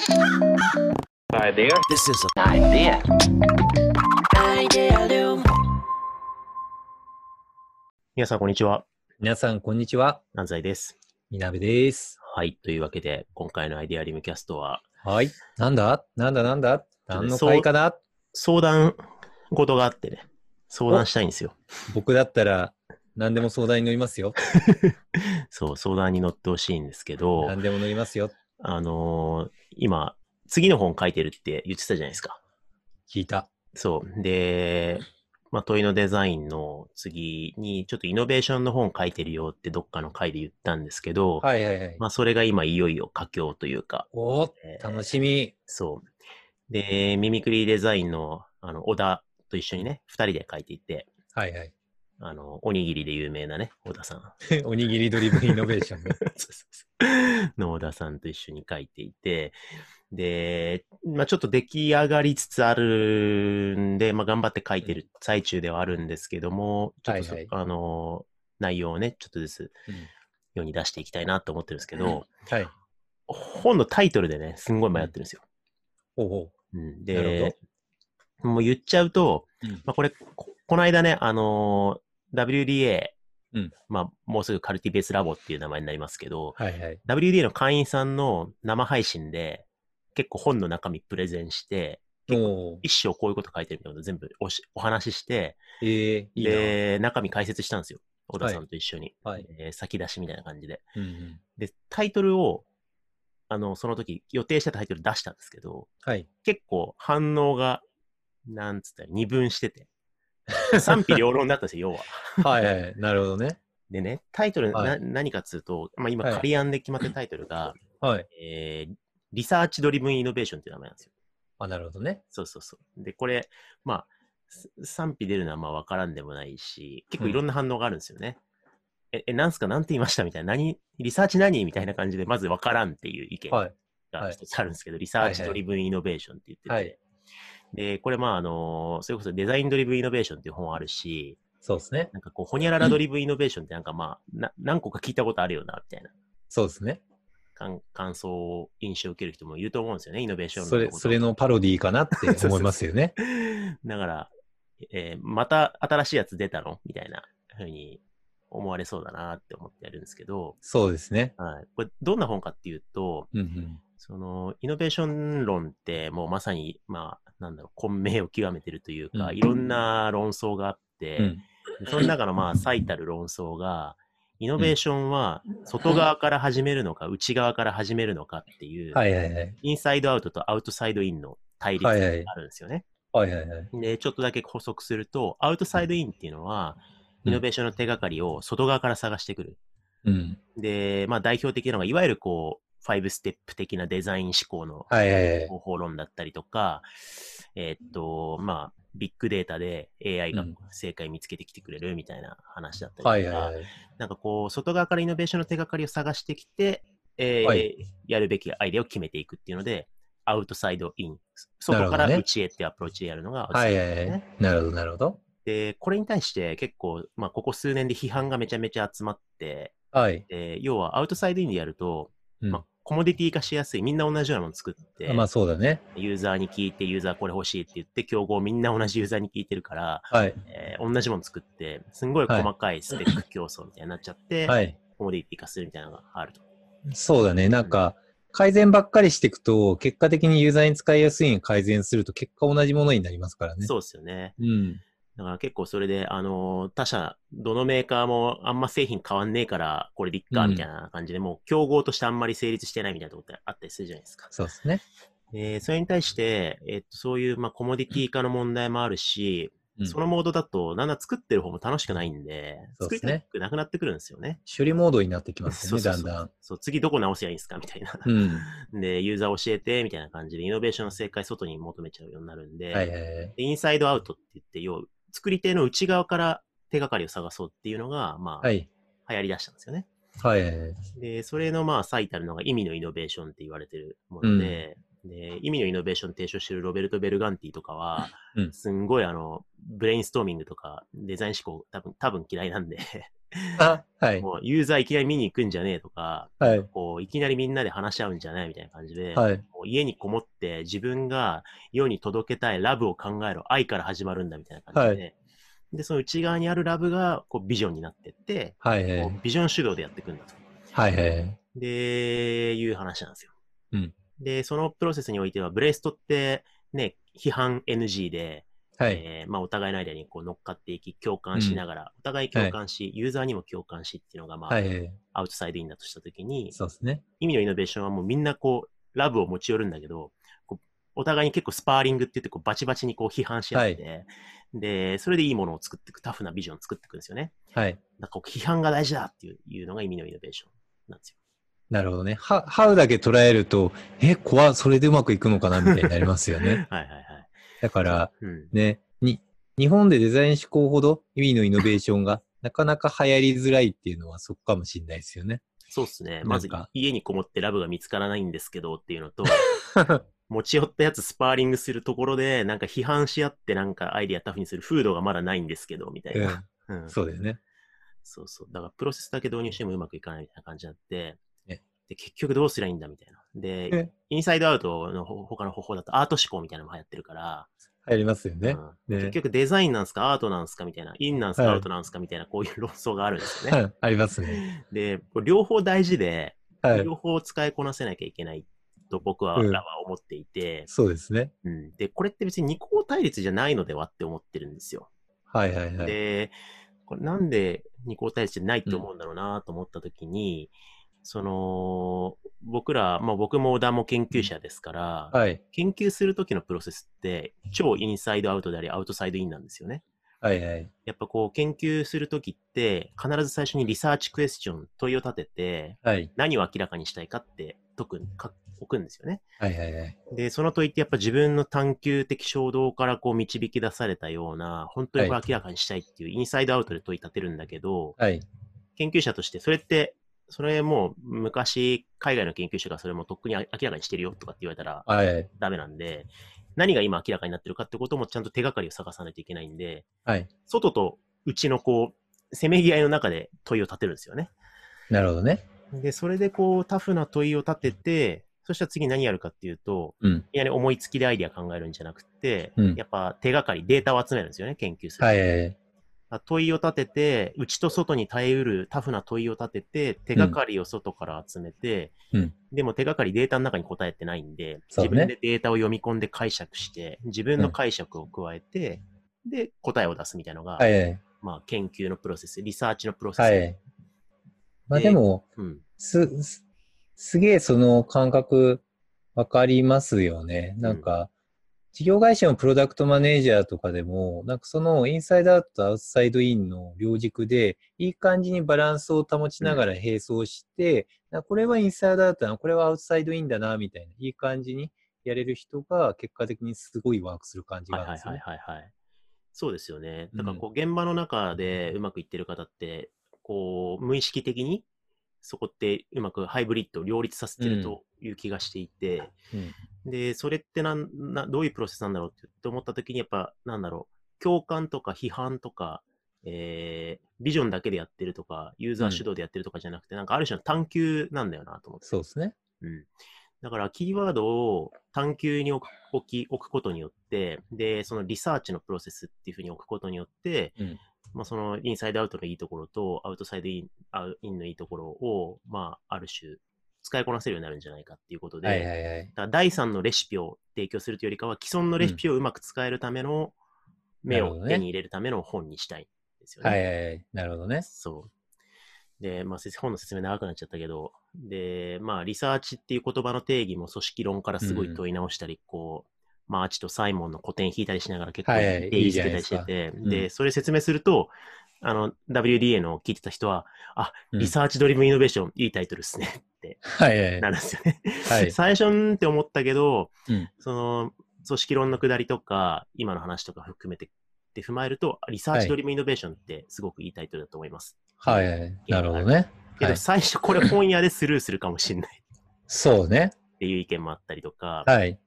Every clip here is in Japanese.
Idea. This is an idea. Idealum. 皆さん、こんにちは。皆さん、こんにちは。安西です。みなべです。はい。というわけで、今回のアイデアリムキャストは、はい。なんだ？なんだ？なんだ？何のそう会かな相談事があってね、相談したいんですよ。僕だったら、何でも相談に乗りますよ。そう、相談に乗ってほしいんですけど、何でも乗りますよ。あのー今、次の本書いてるって言ってたじゃないですか。聞いた。そう。で、まあ、問いのデザインの次に、ちょっとイノベーションの本書いてるよってどっかの回で言ったんですけど、はいはいはい。まあ、それが今いよいよ佳境というか、おーえー楽しみ。そう。で、ミミクリーデザインの、あの、小田と一緒にね、二人で書いていて、はいはい。あの、おにぎりで有名なね、小田さん。おにぎりドリブンイノベーションね。そうそうそうの小田さんと一緒に書いていて、で、まあちょっと出来上がりつつあるんで、まあ頑張って書いてる最中ではあるんですけども、ちょっとそ、はいはい。あの、内容をね、ちょっとずつうん。世に出していきたいなと思ってるんですけど、はい。本のタイトルでね、すんごい迷ってるんですよ。ほうほう。ん、なるで、もう言っちゃうと、う。うん。まあ、これ、ここの間ね、あのー WDA、うんまあ、もうすぐカルティベースラボっていう名前になりますけど、はいはい。WDA の会員さんの生配信で、結構本の中身プレゼンして、一生こういうこと書いてるみたいなこと全部おしお話しして、えー、いいな。で、中身解説したんですよ。小田さんと一緒に。はい。えー先出しみたいな感じで。うんうん。で、タイトルを、あの、その時予定したタイトル出したんですけど、はい。結構反応が、なんつったら二分してて、賛否両論だったんですよ、要は。はいはい。なるほどね。でね、タイトルな、はい何かっつうと、まあ、今、はい仮案で決まってるタイトルが、はい。えーリサーチドリブンイノベーションっていう名前なんですよ。あ、なるほどね。そうそうそう。で、これ、まあ、す賛否出るのはまあ分からんでもないし、結構いろんな反応があるんですよね。え、え、なんすか？なんて言いました？みたいな。何リサーチ何？みたいな感じで、まず分からんっていう意見はい。が一つあるんですけど、リサーチドリブンイノベーションって言ってて、はいで、これまああのそれこそデザインドリブンイノベーションっていう本あるし、そうですね。なんかこう、ホニャララドリブンイノベーションってなんかまあ、な何個か聞いたことあるよな、みたいなそうですね。感感想、印象を受ける人もいると思うんですよね、イノベーションそれ、それのパロディーかなって 思いますよね。だから、えーまた新しいやつ出たの？みたいなふうに思われそうだなって思ってやるんですけど、そうですね。はい、これどんな本かっていうと、うんうん。そのイノベーション論ってもうまさに、まあ、なんだろう、混迷を極めてるというか、うんいろんな論争があって、うん。その中のまあ最たる論争が、イノベーションは外側から始めるのか、内側から始めるのかっていう、はいはいはい。インサイドアウトとアウトサイドインの対立があるんですよね。はいはいはい。で、ちょっとだけ補足すると、アウトサイドインっていうのは、イノベーションの手がかりを外側から探してくる。うん。で、まあ代表的なのが、いわゆるこう、ファイブステップ的なデザイン思考の。方法論だったりとか、えーっと、まあ、ビッグデータで AI がうん正解見つけてきてくれるみたいな話だったりとか、はいはいはい。なんかこう、外側からイノベーションの手がかりを探してきて、えーはいやるべきアイデアを決めていくっていうので、アウトサイドイン。外から内へっていうアプローチでやるのがアウトサはいはいはい。なるほどなるほど。で、これに対して結構、まあ、ここ数年で批判がめちゃめちゃ集まって、はい。で要はアウトサイドインでやると、うんまあ、コモディティ化しやすい。みんな同じようなもの作って、まあそうだね。ユーザーに聞いて、ユーザーこれ欲しいって言って、競合みんな同じユーザーに聞いてるから、はい。えー同じもの作って、すんごい細かいスペック競争みたいになっちゃって、はい。コモディティ化するみたいなのがあると。そうだね。なんか、改善ばっかりしていくと、結果的にユーザーに使いやすいに改善すると、結果同じものになりますからね。そうですよね。うん。だから結構それで、あのー他社、どのメーカーもあんま製品変わんねえから、これでいっか、うんみたいな感じで、もう競合としてあんまり成立してないみたいなところってあったりするじゃないですか。そうですね。でそれに対して、えっと、そういう、まあ、コモディティ化の問題もあるし、うんそのモードだと、なんだ作ってる方も楽しくないんで、うですねたくなくなってくるんですよね。処理モードになってきますよね、だんだん。そう、次どこ直せばいいんですか？みたいな。うん。で、ユーザー教えて、みたいな感じで、イノベーションの正解外に求めちゃうようになるんで、はいはいはい。でインサイドアウトって言って、要は、作り手の内側から手がかりを探そうっていうのが、まあ、はい。流行り出したんですよね。はい。で、それのまあ最たるのが意味のイノベーションって言われてるもので、で、意味のイノベーション提唱してるロベルト・ベルガンティとかは、うんすんごいあの、ブレインストーミングとかデザイン思考多分、多分嫌いなんで、あ、はい。もうユーザーいきなり見に行くんじゃねえとか、はい。こう、いきなりみんなで話し合うんじゃないみたいな感じで、はい。もう家にこもって自分が世に届けたいラブを考えろ、愛から始まるんだみたいな感じで、で、その内側にあるラブがこうビジョンになってって、はい。はいビジョン主導でやっていくんだと。はい。はい。で、いう話なんですよ。うんで、そのプロセスにおいては、ブレストってね、批判 NG で、はい。えーまあ、お互いの間にこう乗っかっていき、共感しながら、お互い共感し、ユーザーにも共感しっていうのが、まあ、はい。はい。アウトサイドインだとしたときに、そうですね。意味のイノベーションはもうみんなこう、ラブを持ち寄るんだけど、こうお互いに結構スパーリングって言ってこうバチバチにこう批判し合って、で、それでいいものを作っていく、タフなビジョンを作っていくんですよね。はい。なんかこう批判が大事だっていういうのが意味のイノベーションなんですよ。なるほどね。は、ハウだけ捉えると、え、怖それでうまくいくのかなみたいになりますよね。はいはいはい。だから、うん。ね、に、日本でデザイン思考ほど意味のイノベーションがなかなか流行りづらいっていうのはそこかもしれないですよね。そうっすね。まず家にこもってラブが見つからないんですけどっていうのと、持ち寄ったやつスパーリングするところで、なんか批判し合ってなんかアイディアタフにする風土がまだないんですけど、みたいな。うんそうだよね。そうそう。だからプロセスだけ導入してもうまくいかないみたいな感じになってえ、で、結局どうすりゃいいんだみたいな。でえ、インサイドアウトのほ他の方法だとアート思考みたいなのも流行ってるから、流行りますよね。うんね結局デザインなんすかアートなんすかみたいな、インなんすか、はいアウトなんすかみたいな、こういう論争があるんですよね。ありますね。で、両方大事で、はい。両方使いこなせなきゃいけないと僕は、うんらは思っていて、そうですね。うん。で、これって別に二項対立じゃないのではって思ってるんですよ。はいはいはい。で、これなんで二項対立じゃないって思うんだろうなと思ったときに、その、僕ら、まあ僕も小田も研究者ですから、はい。研究するときのプロセスって超インサイドアウトでありアウトサイドインなんですよね。はいはい。やっぱこう研究するときって必ず最初にリサーチクエスチョン、問いを立ててはい。何を明らかにしたいかって解くか置くんですよね。はいはいはい。で、その問いってやっぱ自分の探求的衝動からこう導き出されたような、本当にこれ明らかにしたいっていうインサイドアウトで問い立てるんだけど、はい。研究者としてそれって、それもう昔海外の研究者がそれもとっくに明らかにしてるよとかって言われたらはい。ダメなんで、何が今明らかになってるかってこともちゃんと手がかりを探さないといけないんで、はい。外と内のこう、せめぎ合いの中で問いを立てるんですよね。なるほどね。で、それでこうタフな問いを立てて、そしたら次何やるかっていうと、うん。いきなり思いつきでアイディア考えるんじゃなくて、うんやっぱ手がかり、データを集めるんですよね、研究する。はいはいはい。問いを立てて、内と外に耐えうるタフな問いを立てて、手がかりを外から集めて、うんでも手がかりデータの中に答えてないんで、ね自分でデータを読み込んで解釈して、自分の解釈を加えて、で、答えを出すみたいなのが、はいはい。まあ、研究のプロセス、リサーチのプロセス。はい。まあでも、うん。す、す、すげえその感覚わかりますよね。なんか、事業会社のプロダクトマネージャーとかでも、なんかそのインサイドアウトとアウトサイドインの両軸で、いい感じにバランスを保ちながら並走して、なこれはインサイドアウトだな、これはアウトサイドインだな、みたいな、いい感じにやれる人が結果的にすごいワークする感じはいはいがあるんですよね。はいはいはい。そうですよね。うんだからこう、現場の中でうまくいってる方って、こう、無意識的に、そこってうまくハイブリッド、両立させてるという気がしていて、うんで、それってなんな、どういうプロセスなんだろうって思った時に、やっぱ、なんだろう、共感とか批判とか、えー、ビジョンだけでやってるとか、ユーザー主導でやってるとかじゃなくて、なんかある種の探求なんだよなと思って。そうですね。うん。だから、キーワードを探求に置き置くことによって、で、そのリサーチのプロセスっていうふうに置くことによって、うんまあ、そのインサイドアウトのいいところと、アウトサイドインインのいいところを、まあ、ある種、使いこなせるようになるんじゃないかっていうことで、はいはいはい。だから第3のレシピを提供するというよりかは、既存のレシピをうまく使えるための、目を手に入れるための本にしたいんですよね。はいはいはい。なるほどね。そう。で、まあ、本の説明長くなっちゃったけど、で、まあ、リサーチっていう言葉の定義も組織論からすごい問い直したり、こう、まあ、アチとサイモンの古典引いたりしながら結構はいはい定義づけたりしてて、いいじゃないですかで、うんそれ説明すると、あの、WDA の聞いてた人は、あ、うんリサーチドリブンイノベーション、いいタイトルですねって。なるんですよね。はい。最初んって思ったけど、うんその、組織論の下りとか、今の話とか含めてって踏まえると、リサーチドリブンイノベーションってすごくいいタイトルだと思います。はいはい。なるほどね。けどはい最初これ本屋でスルーするかもしれない。そうね。っていう意見もあったりとか、はい。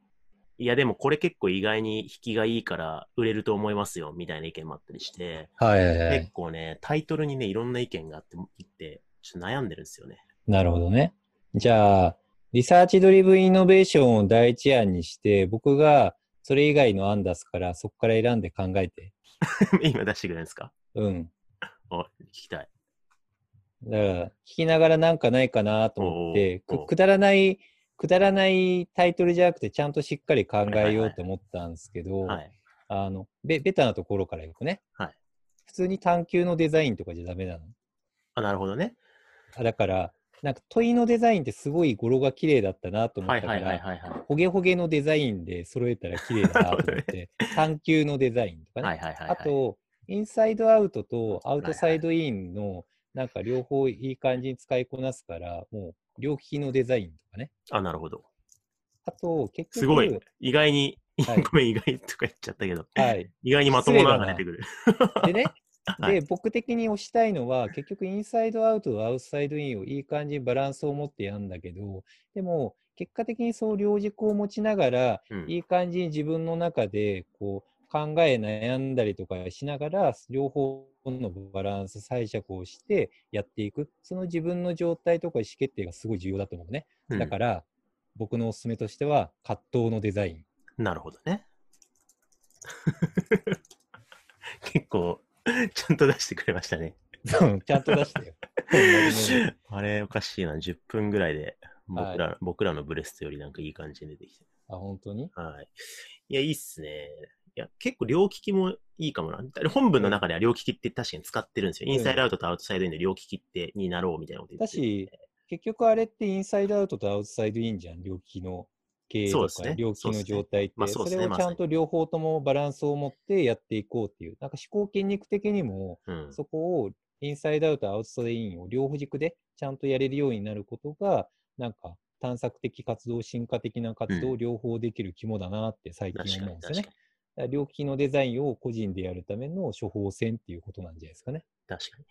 いやでもこれ結構意外に引きがいいから売れると思いますよみたいな意見もあったりして、はいはいはい結。構ね、タイトルにね、いろんな意見があって、いってちょっと悩んでるんですよね。なるほどね。じゃあ、リサーチドリブンイノベーションを第一案にして、僕がそれ以外の案出すから、そこから選んで考えて。今出してくれるんですか？うん。お聞きたい。だから、聞きながらなんかないかなと思って、くくだらない、くだらないタイトルじゃなくて、ちゃんとしっかり考えようと思ったんですけど、はい。あの、ベベタなところからいくね。はい普通に探求のデザインとかじゃダメなの？あ、なるほどね。あだから、なんか問いのデザインってすごい語呂が綺麗だったなと思はいったから。ほげほげのデザインで揃えたら綺麗だなと思って、探求のデザインとかね。はいはいはい、はい。あと、インサイドアウトとアウトサイドインの、なんか両方いい感じに使いこなすから、もう両利きのデザインとかね。あ、なるほど。あと、結局、すごい。意外に、はいごめん、意外とか言っちゃったけど、はい。意外にまともなのが出てくる。でね、はいで、僕的に推したいのは、結局、インサイドアウトとアウトサイドインをいい感じにバランスを持ってやるんだけど、でも、結果的にそう両軸を持ちながら、うんいい感じに自分の中でこう考え悩んだりとかしながら、両方のバランス、解釈をしてやっていく。その自分の状態とか意思決定がすごい重要だと思うね。うんだから、僕のおすすめとしては、葛藤のデザイン。なるほどね。結構、ちゃんと出してくれましたね。ちゃんと出してよ。あれ、おかしいな。10分ぐらいで僕はいら、僕らのブレストよりなんかいい感じに出てきて。あ、本当に？はい。いや、いいっすね。いや、結構両利きもいいかもな。本文の中では両利きって確かに使ってるんですよ。うんインサイドアウトとアウトサイドインで両利きってになろうみたいなこと言だってるし、結局あれってインサイドアウトとアウトサイドインじゃん。両利きの経営とか、ね両利きの状態って。そねまあそれをちゃんと両方ともバランスを持ってやっていこうっていう。なんか思考筋肉的にも、うん。そこをインサイドアウト、アウトサイドインを両軸でちゃんとやれるようになることが、なんか探索的活動、進化的な活動、うん両方できる肝だなって最近思うんですよね。両利きのデザインを個人でやるための処方箋っていうことなんじゃないですかね。に。確かに。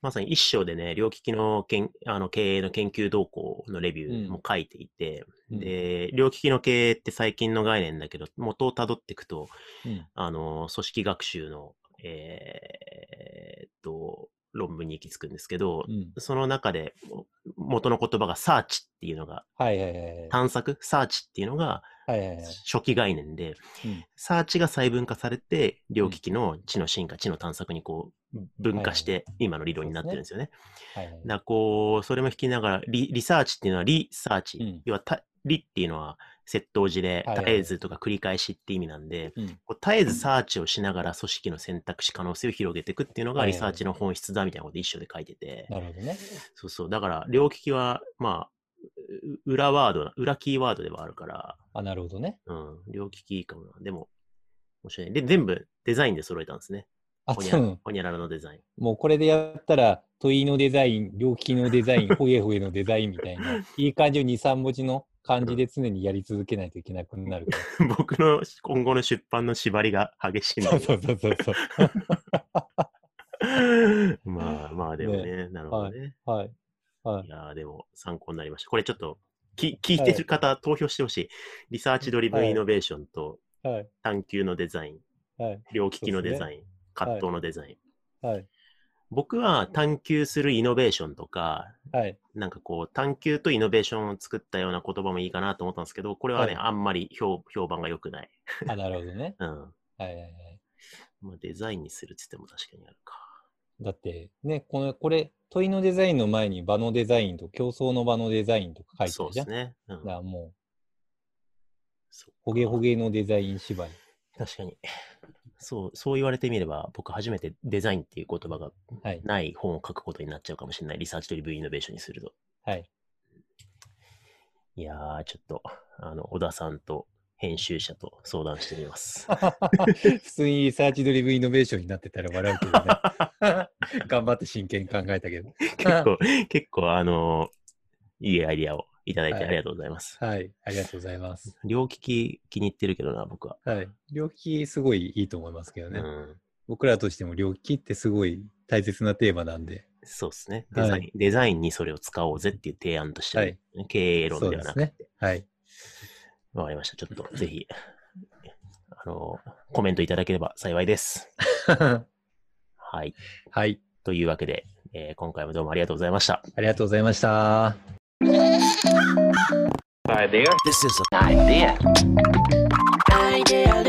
まさに一章でね、両利きのけんあの経営の研究動向のレビューも書いていて、うんで、両利きの経営って最近の概念だけど、元をたどっていくと、うん。あの、組織学習の、えーっと、論文に行き着くんですけど、うん。その中でも元の言葉がサーチっていうのが、はいはいはいはい。探索、サーチっていうのがはいはいはい。初期概念で、うんサーチが細分化されて、両機器の知の進化、知の探索にこう分化して、今の理論になってるんですよね。はいはいだからこう、それも引きながらリ、リサーチっていうのはリサーチ、うん要はたリっていうのは窃盗時ではいはい絶えずとか繰り返しって意味なんで、うんこう絶えずサーチをしながら組織の選択肢可能性を広げていくっていうのがはいはいリサーチの本質だみたいなこと一緒で書いてて、なるほどね。そうそう。だから、両利きは、まあ、う裏ワードな、裏キーワードではあるから、あ、なるほどね。うん、両利きいいかもな。でも、面白いね。で、全部デザインで揃えたんですね。あ、ほにゃ。ほにゃららのデザイン。もうこれでやったら、問いのデザイン、両利きのデザイン、ほげほげのデザインみたいな、いい感じを2、3文字の漢字で常にやり続けないといけなくなるか 僕の今後の出版の縛りが激しいそうそうそうそう。ど まあまあ、でもね、なるほどね。はい。はいい、。やーでも参考になりました。これちょっと、き聞いてる方、投票してほしい。リサーチドリブンイノベーションとはい。探求のデザイン、はい。両利きのデザイン、葛藤のデザイン。はい。僕は探求するイノベーションとか、はい。なんかこう、探求とイノベーションを作ったような言葉もいいかなと思ったんですけど、これはね、はいあんまり評評判が良くない。あ、なるほどね。うん。はいはいはい。まあ、デザインにするって言っても確かにあるか。だって、ね、この、これ、問いのデザインの前に場のデザインと競争の場のデザインとか書いてるじゃん。そうですね。うんだか。らもう、ほげほげのデザイン縛り。確かに。そう、そう言われてみれば、僕初めてデザインっていう言葉がはい。ない本を書くことになっちゃうかもしれない。リサーチドリブンイノベーションにすると。はい。いやー、ちょっと、あの、小田さんと編集者と相談してみます。普通にリサーチドリブンイノベーションになってたら笑うけどね。頑張って真剣に考えたけど。結構、結構、あのいいアイディアをいただいてはいありがとうございます。はい。ありがとうございます。両利き気に入ってるけどな、僕は。はい。両利きすごいいいと思いますけどね。うん。僕らとしても両利きってすごい大切なテーマなんで。そうですね。デザイン、はいデザインにそれを使おうぜっていう提案としてね、経営論ではなくて、そうですね。はい。わかりました。ちょっと ぜひ、あの、コメントいただければ幸いです。はい。はい。というわけで、えー今回もどうもありがとうございました。ありがとうございました。Idea. This is an idea. Idea